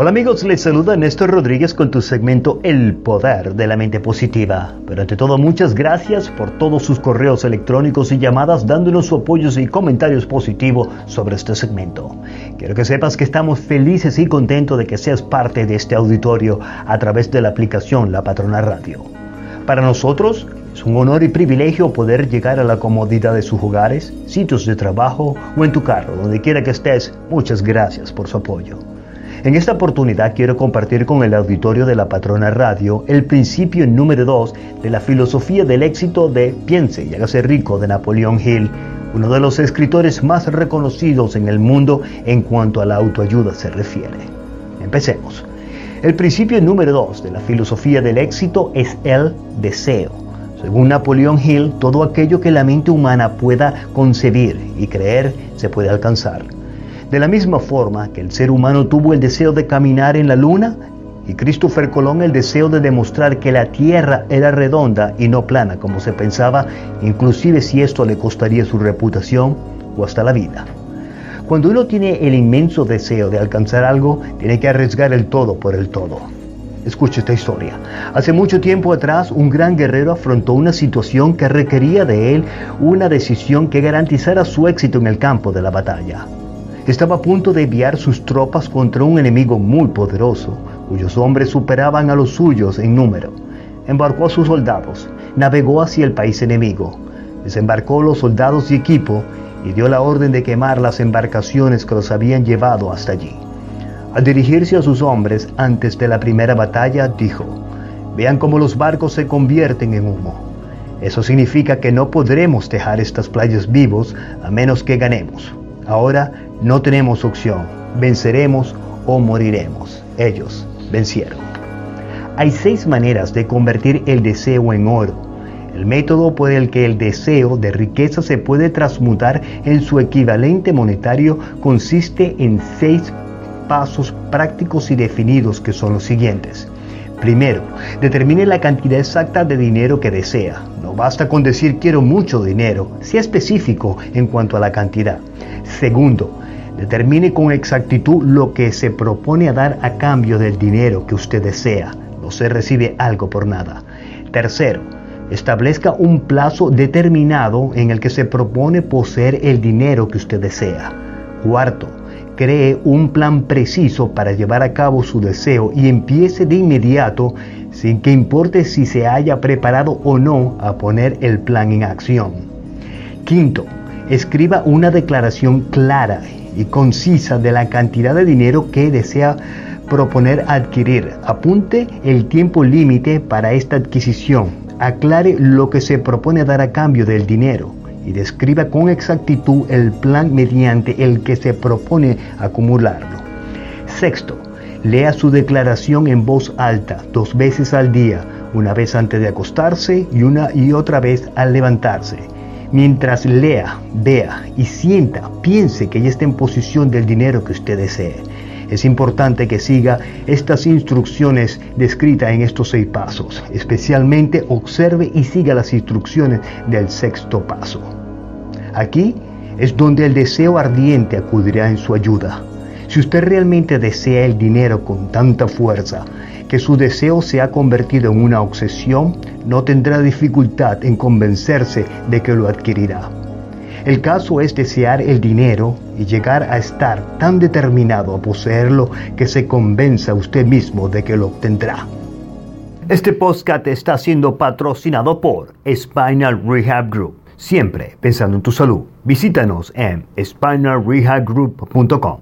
Hola amigos, les saluda Néstor Rodríguez con tu segmento El Poder de la Mente Positiva. Pero ante todo, muchas gracias por todos sus correos electrónicos y llamadas dándonos su apoyo y comentarios positivos sobre este segmento. Quiero que sepas que estamos felices y contentos de que seas parte de este auditorio a través de la aplicación La Patrona Radio. Para nosotros, es un honor y privilegio poder llegar a la comodidad de sus hogares, sitios de trabajo o en tu carro, donde quiera que estés. Muchas gracias por su apoyo. En esta oportunidad quiero compartir con el auditorio de la Patrona Radio el principio número 2 de la filosofía del éxito de Piense y hágase rico de Napoleón Hill, uno de los escritores más reconocidos en el mundo en cuanto a la autoayuda se refiere. Empecemos. El principio número 2 de la filosofía del éxito es el deseo. Según Napoleón Hill, todo aquello que la mente humana pueda concebir y creer se puede alcanzar. De la misma forma que el ser humano tuvo el deseo de caminar en la luna y Christopher Colón el deseo de demostrar que la Tierra era redonda y no plana como se pensaba, inclusive si esto le costaría su reputación o hasta la vida. Cuando uno tiene el inmenso deseo de alcanzar algo, tiene que arriesgar el todo por el todo. Escuche esta historia. Hace mucho tiempo atrás, un gran guerrero afrontó una situación que requería de él una decisión que garantizara su éxito en el campo de la batalla estaba a punto de enviar sus tropas contra un enemigo muy poderoso, cuyos hombres superaban a los suyos en número. Embarcó a sus soldados, navegó hacia el país enemigo, desembarcó los soldados y equipo y dio la orden de quemar las embarcaciones que los habían llevado hasta allí. Al dirigirse a sus hombres antes de la primera batalla, dijo, Vean cómo los barcos se convierten en humo. Eso significa que no podremos dejar estas playas vivos a menos que ganemos. Ahora no tenemos opción, venceremos o moriremos. Ellos vencieron. Hay seis maneras de convertir el deseo en oro. El método por el que el deseo de riqueza se puede transmutar en su equivalente monetario consiste en seis pasos prácticos y definidos que son los siguientes. Primero, determine la cantidad exacta de dinero que desea. No basta con decir quiero mucho dinero, sea específico en cuanto a la cantidad. Segundo, Determine con exactitud lo que se propone a dar a cambio del dinero que usted desea. No se recibe algo por nada. Tercero, establezca un plazo determinado en el que se propone poseer el dinero que usted desea. Cuarto, cree un plan preciso para llevar a cabo su deseo y empiece de inmediato, sin que importe si se haya preparado o no a poner el plan en acción. Quinto, escriba una declaración clara y concisa de la cantidad de dinero que desea proponer adquirir. Apunte el tiempo límite para esta adquisición. Aclare lo que se propone dar a cambio del dinero y describa con exactitud el plan mediante el que se propone acumularlo. Sexto, lea su declaración en voz alta dos veces al día, una vez antes de acostarse y una y otra vez al levantarse Mientras lea, vea y sienta, piense que ya está en posición del dinero que usted desee. Es importante que siga estas instrucciones descritas en estos seis pasos. Especialmente observe y siga las instrucciones del sexto paso. Aquí es donde el deseo ardiente acudirá en su ayuda. Si usted realmente desea el dinero con tanta fuerza, que su deseo se ha convertido en una obsesión, no tendrá dificultad en convencerse de que lo adquirirá. El caso es desear el dinero y llegar a estar tan determinado a poseerlo que se convenza usted mismo de que lo obtendrá. Este podcast está siendo patrocinado por Spinal Rehab Group. Siempre pensando en tu salud. Visítanos en spinalrehabgroup.com.